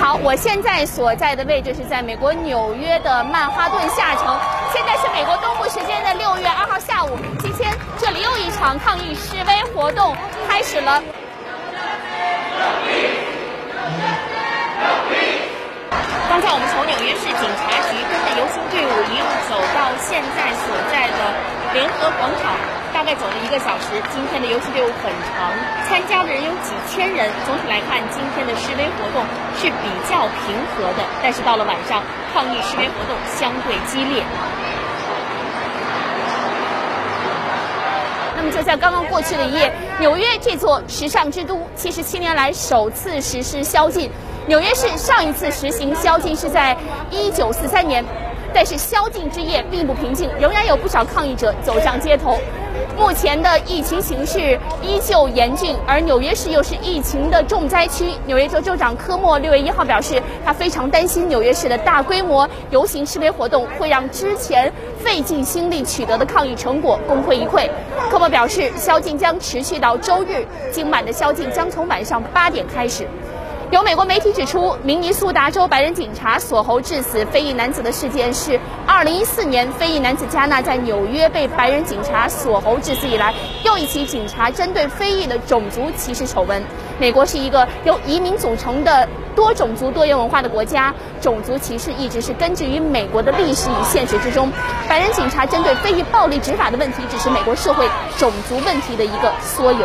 好，我现在所在的位置是在美国纽约的曼哈顿下城。现在是美国东部时间的六月二号下午，今天这里又一场抗议示威活动开始了。刚才我们从纽约市警察局跟着游行队伍一路走到现在所在的联合广场。大概走了一个小时，今天的游行队伍很长，参加的人有几千人。总体来看，今天的示威活动是比较平和的，但是到了晚上，抗议示威活动相对激烈。那么就在刚刚过去的一夜，纽约这座时尚之都，七十七年来首次实施宵禁。纽约市上一次实行宵禁是在一九四三年，但是宵禁之夜并不平静，仍然有不少抗议者走上街头。目前的疫情形势依旧严峻，而纽约市又是疫情的重灾区。纽约州州长科莫六月一号表示，他非常担心纽约市的大规模游行示威活动会让之前费尽心力取得的抗议成果功亏一篑。科莫表示，宵禁将持续到周日，今晚的宵禁将从晚上八点开始。有美国媒体指出，明尼苏达州白人警察锁喉致死非裔男子的事件是2014年非裔男子加纳在纽约被白人警察锁喉致死以来又一起警察针对非裔的种族歧视丑闻。美国是一个由移民组成的多种族多元文化的国家，种族歧视一直是根植于美国的历史与现实之中。白人警察针对非裔暴力执法的问题，只是美国社会种族问题的一个缩影。